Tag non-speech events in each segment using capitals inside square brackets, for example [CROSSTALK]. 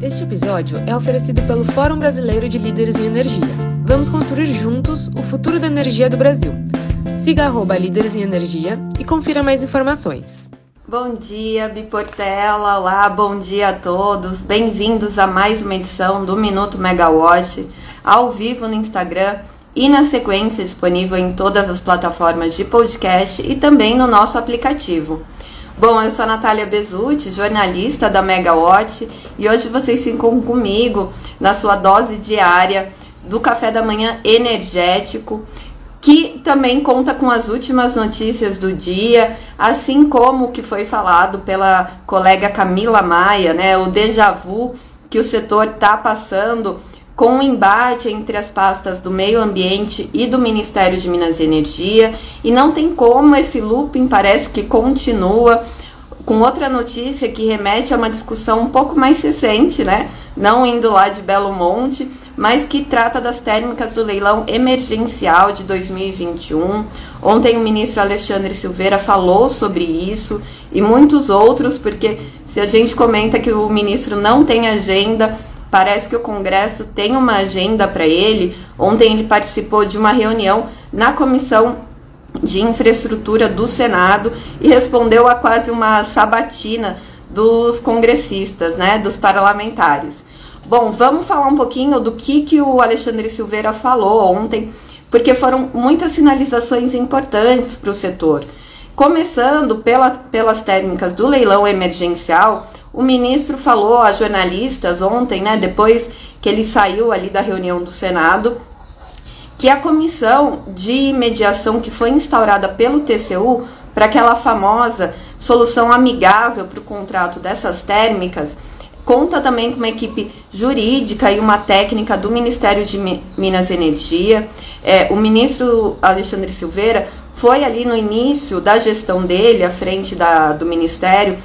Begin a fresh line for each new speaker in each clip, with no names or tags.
Este episódio é oferecido pelo Fórum Brasileiro de Líderes em Energia. Vamos construir juntos o futuro da energia do Brasil. Siga arroba Líderes em Energia e confira mais informações.
Bom dia, Biportela. Olá, bom dia a todos. Bem-vindos a mais uma edição do Minuto Megawatt, ao vivo no Instagram e na sequência disponível em todas as plataformas de podcast e também no nosso aplicativo. Bom, eu sou a Natália Bezutti, jornalista da Megawatt, e hoje vocês ficam comigo na sua dose diária do café da manhã energético, que também conta com as últimas notícias do dia, assim como o que foi falado pela colega Camila Maia, né, o déjà vu que o setor está passando com o embate entre as pastas do Meio Ambiente e do Ministério de Minas e Energia, e não tem como esse looping parece que continua com outra notícia que remete a uma discussão um pouco mais recente, né? Não indo lá de Belo Monte, mas que trata das térmicas do leilão emergencial de 2021. Ontem o ministro Alexandre Silveira falou sobre isso e muitos outros, porque se a gente comenta que o ministro não tem agenda, Parece que o Congresso tem uma agenda para ele. Ontem ele participou de uma reunião na Comissão de Infraestrutura do Senado e respondeu a quase uma sabatina dos congressistas, né, dos parlamentares. Bom, vamos falar um pouquinho do que, que o Alexandre Silveira falou ontem, porque foram muitas sinalizações importantes para o setor. Começando pela, pelas técnicas do leilão emergencial, o ministro falou a jornalistas ontem, né, depois que ele saiu ali da reunião do Senado, que a comissão de mediação que foi instaurada pelo TCU para aquela famosa solução amigável para o contrato dessas térmicas conta também com uma equipe jurídica e uma técnica do Ministério de Minas e Energia. É, o ministro Alexandre Silveira foi ali no início da gestão dele, à frente da, do Ministério,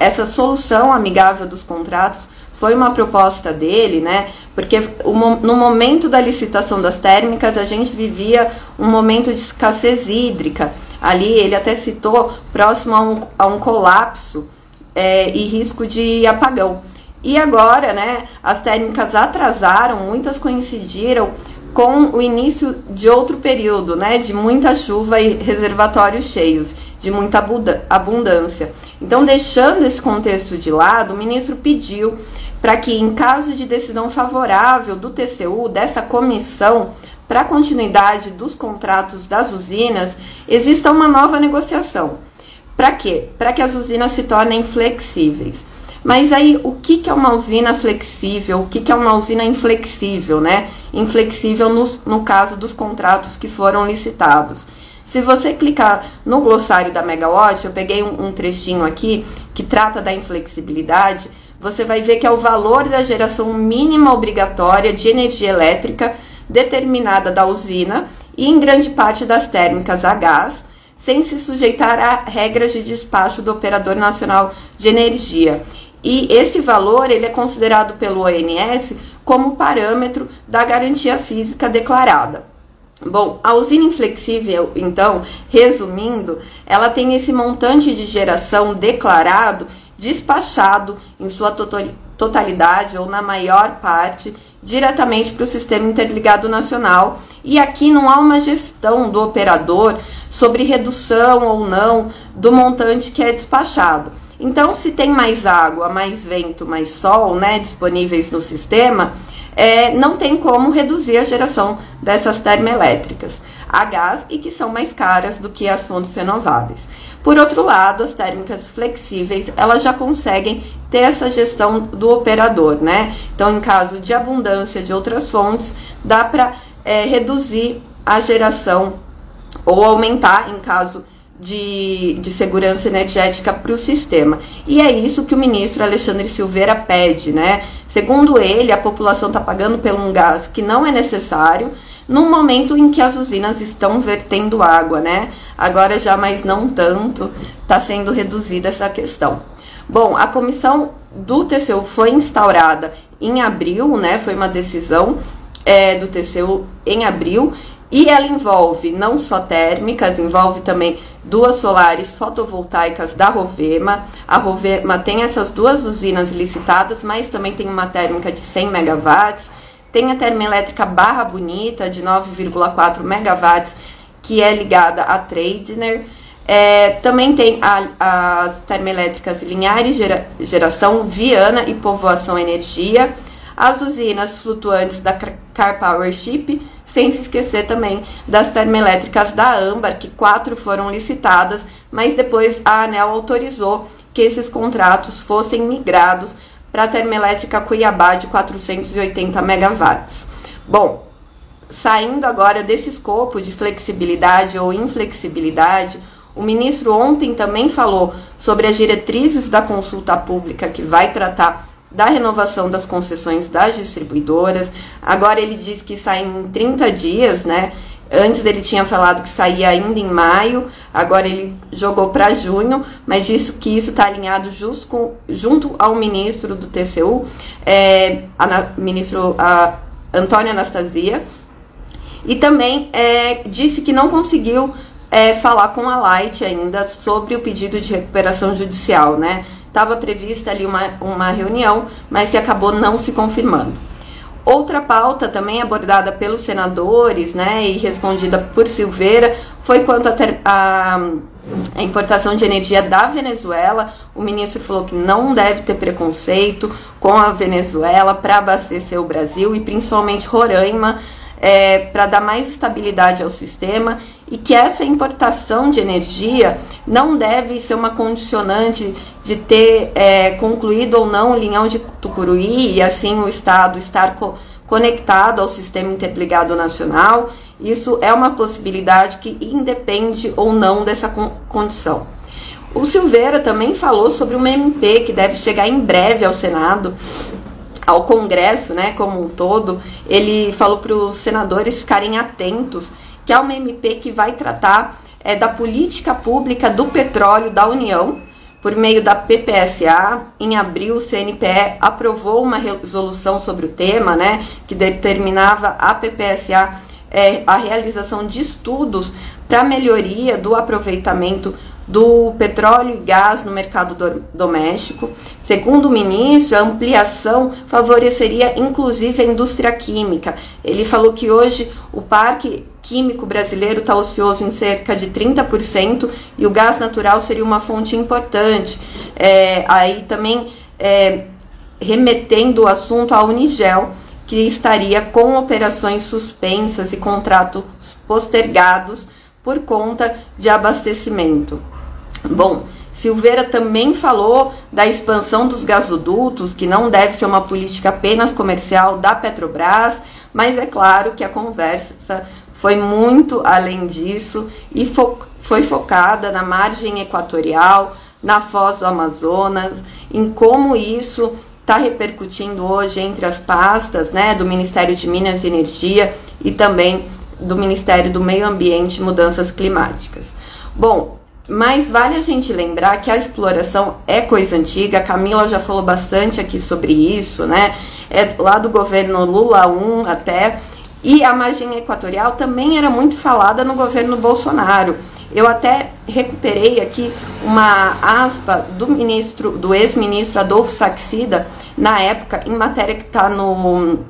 essa solução amigável dos contratos foi uma proposta dele, né? Porque no momento da licitação das térmicas a gente vivia um momento de escassez hídrica. Ali ele até citou próximo a um, a um colapso é, e risco de apagão. E agora, né? As térmicas atrasaram, muitas coincidiram com o início de outro período, né, de muita chuva e reservatórios cheios, de muita abundância. Então, deixando esse contexto de lado, o ministro pediu para que, em caso de decisão favorável do TCU, dessa comissão, para a continuidade dos contratos das usinas, exista uma nova negociação. Para quê? Para que as usinas se tornem flexíveis. Mas aí, o que, que é uma usina flexível? O que, que é uma usina inflexível, né? Inflexível no, no caso dos contratos que foram licitados. Se você clicar no glossário da Megawatt, eu peguei um, um trechinho aqui que trata da inflexibilidade, você vai ver que é o valor da geração mínima obrigatória de energia elétrica determinada da usina e em grande parte das térmicas a gás, sem se sujeitar a regras de despacho do Operador Nacional de Energia. E esse valor ele é considerado pelo ONS como parâmetro da garantia física declarada. Bom, a usina inflexível, então, resumindo, ela tem esse montante de geração declarado despachado em sua totalidade ou na maior parte diretamente para o Sistema Interligado Nacional. E aqui não há uma gestão do operador sobre redução ou não do montante que é despachado. Então, se tem mais água, mais vento, mais sol né, disponíveis no sistema, é, não tem como reduzir a geração dessas termoelétricas a gás e que são mais caras do que as fontes renováveis. Por outro lado, as térmicas flexíveis, elas já conseguem ter essa gestão do operador, né? Então, em caso de abundância de outras fontes, dá para é, reduzir a geração ou aumentar em caso de, de segurança energética para o sistema. E é isso que o ministro Alexandre Silveira pede, né? Segundo ele, a população está pagando por um gás que não é necessário, num momento em que as usinas estão vertendo água, né? Agora já, mas não tanto, está sendo reduzida essa questão. Bom, a comissão do TCU foi instaurada em abril, né? Foi uma decisão é, do TCU em abril e ela envolve não só térmicas, envolve também duas solares fotovoltaicas da Rovema. A Rovema tem essas duas usinas licitadas, mas também tem uma térmica de 100 megawatts. Tem a termoelétrica Barra Bonita, de 9,4 megawatts, que é ligada à Tradner. É, também tem a, as termoelétricas Linhares Gera, Geração, Viana e Povoação Energia, as usinas flutuantes da Car Power Ship, sem se esquecer também das termoelétricas da Âmbar, que quatro foram licitadas, mas depois a ANEL autorizou que esses contratos fossem migrados para a termoelétrica Cuiabá de 480 megawatts. Bom, saindo agora desse escopo de flexibilidade ou inflexibilidade, o ministro ontem também falou sobre as diretrizes da consulta pública que vai tratar da renovação das concessões das distribuidoras. Agora ele diz que sai em 30 dias, né? Antes ele tinha falado que saía ainda em maio, agora ele jogou para junho, mas disse que isso está alinhado justo com, junto ao ministro do TCU, é, a, ministro a, Antônio Anastasia, e também é, disse que não conseguiu é, falar com a Light ainda sobre o pedido de recuperação judicial, né? Estava prevista ali uma, uma reunião, mas que acabou não se confirmando. Outra pauta também abordada pelos senadores né, e respondida por Silveira foi quanto à importação de energia da Venezuela. O ministro falou que não deve ter preconceito com a Venezuela para abastecer o Brasil e principalmente Roraima é, para dar mais estabilidade ao sistema e que essa importação de energia não deve ser uma condicionante de ter é, concluído ou não o linhão de Tucuruí e assim o Estado estar co conectado ao sistema interligado nacional. Isso é uma possibilidade que independe ou não dessa con condição. O Silveira também falou sobre uma MP que deve chegar em breve ao Senado ao Congresso, né, como um todo, ele falou para os senadores ficarem atentos que é uma MP que vai tratar é, da política pública do petróleo da União, por meio da PPSA. Em abril, o CNPE aprovou uma resolução sobre o tema, né, que determinava a PPSA é, a realização de estudos para melhoria do aproveitamento do petróleo e gás no mercado do, doméstico. Segundo o ministro, a ampliação favoreceria inclusive a indústria química. Ele falou que hoje o parque químico brasileiro está ocioso em cerca de 30% e o gás natural seria uma fonte importante. É, aí também é, remetendo o assunto à Unigel, que estaria com operações suspensas e contratos postergados por conta de abastecimento. Bom, Silveira também falou da expansão dos gasodutos, que não deve ser uma política apenas comercial da Petrobras, mas é claro que a conversa foi muito além disso e fo foi focada na margem equatorial, na foz do Amazonas, em como isso está repercutindo hoje entre as pastas né, do Ministério de Minas e Energia e também do Ministério do Meio Ambiente e Mudanças Climáticas. Bom, mas vale a gente lembrar que a exploração é coisa antiga, a Camila já falou bastante aqui sobre isso, né? É lá do governo Lula 1 até. E a margem equatorial também era muito falada no governo Bolsonaro. Eu até recuperei aqui uma aspa do ministro, do ex-ministro Adolfo Saxida, na época, em matéria que está no,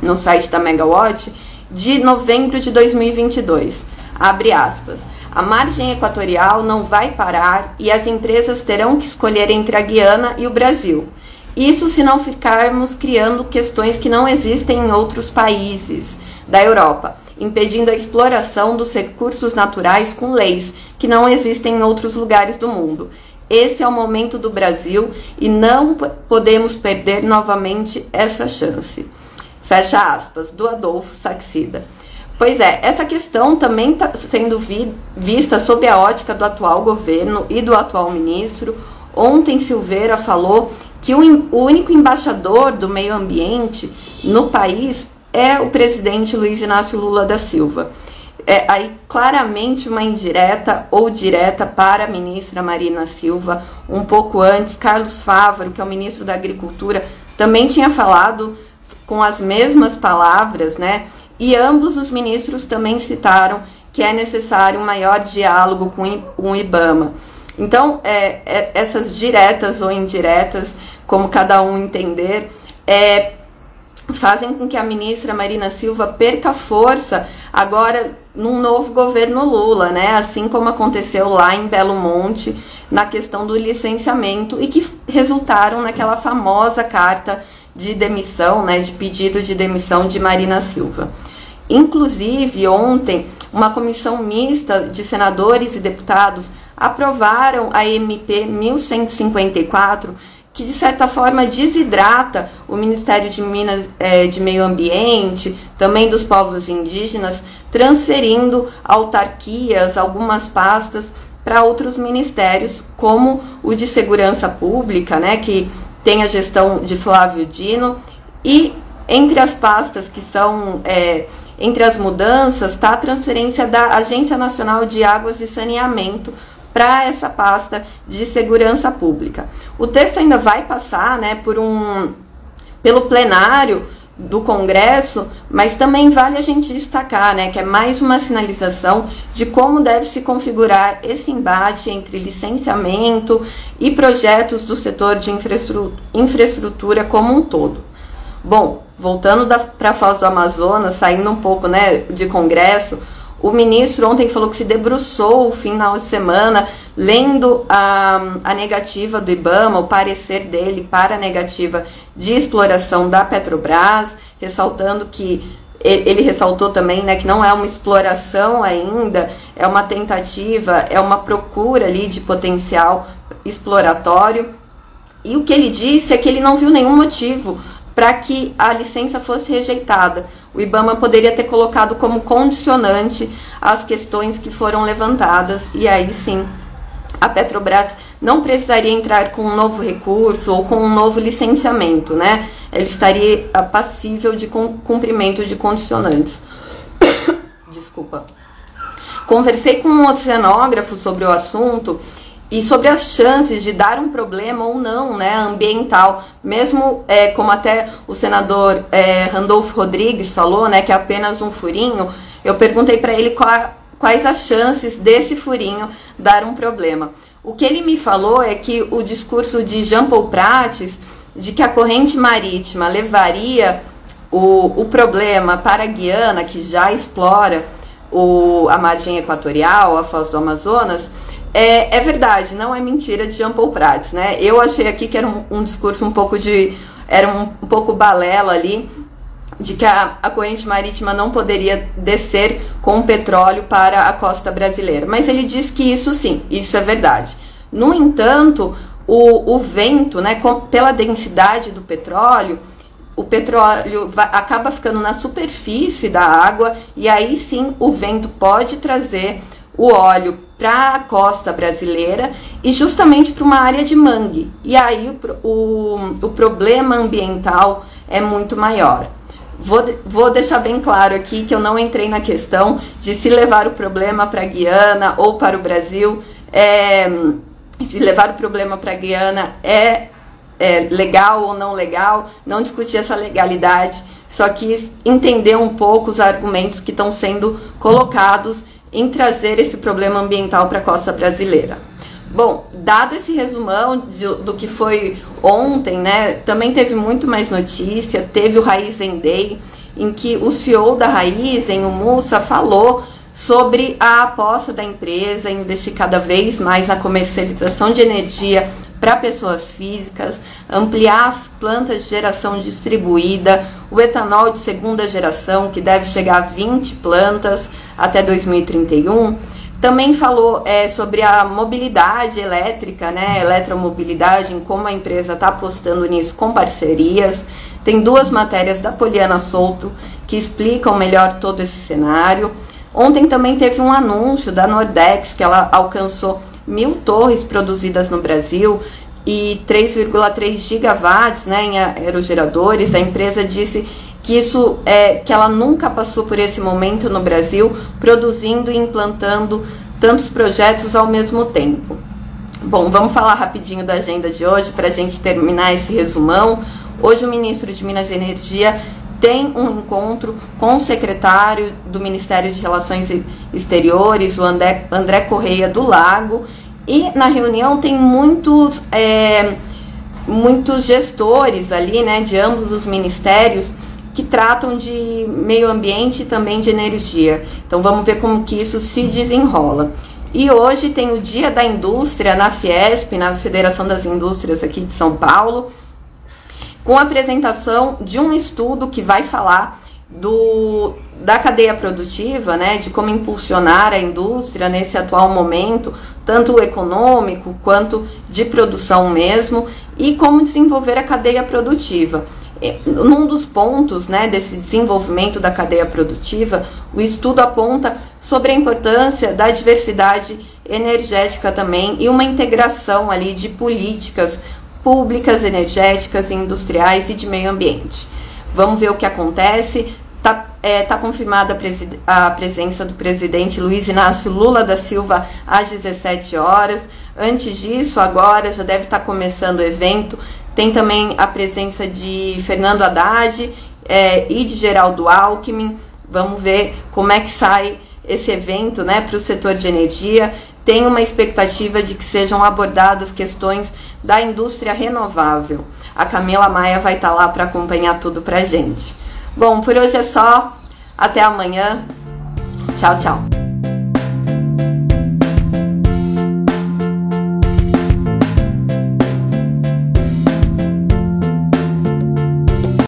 no site da Megawatt, de novembro de 2022. Abre aspas. A margem equatorial não vai parar e as empresas terão que escolher entre a Guiana e o Brasil. Isso se não ficarmos criando questões que não existem em outros países da Europa, impedindo a exploração dos recursos naturais com leis que não existem em outros lugares do mundo. Esse é o momento do Brasil e não podemos perder novamente essa chance. Fecha aspas, do Adolfo Saxida. Pois é, essa questão também está sendo vi, vista sob a ótica do atual governo e do atual ministro. Ontem Silveira falou que o, o único embaixador do meio ambiente no país é o presidente Luiz Inácio Lula da Silva. É aí claramente uma indireta ou direta para a ministra Marina Silva. Um pouco antes, Carlos Fávaro, que é o ministro da Agricultura, também tinha falado com as mesmas palavras, né? E ambos os ministros também citaram que é necessário um maior diálogo com o IBAMA. Então, é, é, essas diretas ou indiretas, como cada um entender, é, fazem com que a ministra Marina Silva perca força agora num novo governo Lula, né? Assim como aconteceu lá em Belo Monte na questão do licenciamento e que resultaram naquela famosa carta de demissão, né, de pedido de demissão de Marina Silva. Inclusive, ontem, uma comissão mista de senadores e deputados aprovaram a MP 1154, que de certa forma desidrata o Ministério de Minas é, de Meio Ambiente, também dos povos indígenas, transferindo autarquias, algumas pastas para outros ministérios, como o de Segurança Pública, né, que tem a gestão de Flávio Dino, e entre as pastas que são é, entre as mudanças está a transferência da Agência Nacional de Águas e Saneamento para essa pasta de segurança pública. O texto ainda vai passar, né, por um pelo plenário do Congresso, mas também vale a gente destacar, né, que é mais uma sinalização de como deve se configurar esse embate entre licenciamento e projetos do setor de infraestrutura como um todo. Bom, voltando para a Foz do Amazonas, saindo um pouco, né, de Congresso, o ministro ontem falou que se debruçou o final de semana lendo a, a negativa do IBAMA, o parecer dele para a negativa de exploração da Petrobras, ressaltando que ele ressaltou também né, que não é uma exploração ainda, é uma tentativa, é uma procura ali de potencial exploratório. E o que ele disse é que ele não viu nenhum motivo para que a licença fosse rejeitada. O IBAMA poderia ter colocado como condicionante as questões que foram levantadas e aí sim a Petrobras não precisaria entrar com um novo recurso ou com um novo licenciamento, né? Ele estaria passível de cumprimento de condicionantes. [COUGHS] Desculpa. Conversei com um oceanógrafo sobre o assunto e sobre as chances de dar um problema ou não, né, ambiental, mesmo é, como até o senador é, Randolfo Rodrigues falou, né, que é apenas um furinho, eu perguntei para ele qual, quais as chances desse furinho dar um problema. O que ele me falou é que o discurso de Jean Paul Prates de que a corrente marítima levaria o, o problema para a Guiana, que já explora o, a margem equatorial, a foz do Amazonas, é, é verdade, não é mentira de Jean Paul Prats, né? Eu achei aqui que era um, um discurso um pouco de. era um, um pouco balela ali, de que a, a, corrente marítima não poderia descer com petróleo para a costa brasileira. Mas ele diz que isso sim, isso é verdade. No entanto, o, o vento, né, com, pela densidade do petróleo, o petróleo vai, acaba ficando na superfície da água e aí sim o vento pode trazer o óleo para a costa brasileira e justamente para uma área de mangue. E aí o, o, o problema ambiental é muito maior. Vou, vou deixar bem claro aqui que eu não entrei na questão de se levar o problema para a Guiana ou para o Brasil. É, se levar o problema para a Guiana é, é legal ou não legal, não discutir essa legalidade, só quis entender um pouco os argumentos que estão sendo colocados em trazer esse problema ambiental para a costa brasileira. Bom, dado esse resumão de, do que foi ontem, né, também teve muito mais notícia. Teve o Raizen Day, em que o CEO da Raizen, o Mussa, falou sobre a aposta da empresa em investir cada vez mais na comercialização de energia para pessoas físicas, ampliar as plantas de geração distribuída, o etanol de segunda geração, que deve chegar a 20 plantas até 2031. Também falou é, sobre a mobilidade elétrica, né, eletromobilidade, em como a empresa está apostando nisso com parcerias. Tem duas matérias da Poliana Souto que explicam melhor todo esse cenário. Ontem também teve um anúncio da Nordex que ela alcançou mil torres produzidas no Brasil e 3,3 gigawatts né, em aerogeradores. A empresa disse que isso é que ela nunca passou por esse momento no Brasil, produzindo e implantando tantos projetos ao mesmo tempo. Bom, vamos falar rapidinho da agenda de hoje para a gente terminar esse resumão. Hoje o ministro de Minas e Energia tem um encontro com o secretário do Ministério de Relações Exteriores, o André, André Correia do Lago, e na reunião tem muitos, é, muitos gestores ali, né, de ambos os ministérios, que tratam de meio ambiente e também de energia. Então vamos ver como que isso se desenrola. E hoje tem o Dia da Indústria na Fiesp, na Federação das Indústrias aqui de São Paulo, com a apresentação de um estudo que vai falar do, da cadeia produtiva, né, de como impulsionar a indústria nesse atual momento, tanto econômico quanto de produção mesmo, e como desenvolver a cadeia produtiva. É, num dos pontos né, desse desenvolvimento da cadeia produtiva, o estudo aponta sobre a importância da diversidade energética também e uma integração ali de políticas públicas, energéticas, industriais e de meio ambiente. Vamos ver o que acontece. Está é, tá confirmada a, a presença do presidente Luiz Inácio Lula da Silva às 17 horas. Antes disso, agora já deve estar tá começando o evento tem também a presença de Fernando Haddad é, e de Geraldo Alckmin. Vamos ver como é que sai esse evento né, para o setor de energia. Tem uma expectativa de que sejam abordadas questões da indústria renovável. A Camila Maia vai estar tá lá para acompanhar tudo para gente. Bom, por hoje é só. Até amanhã. Tchau, tchau.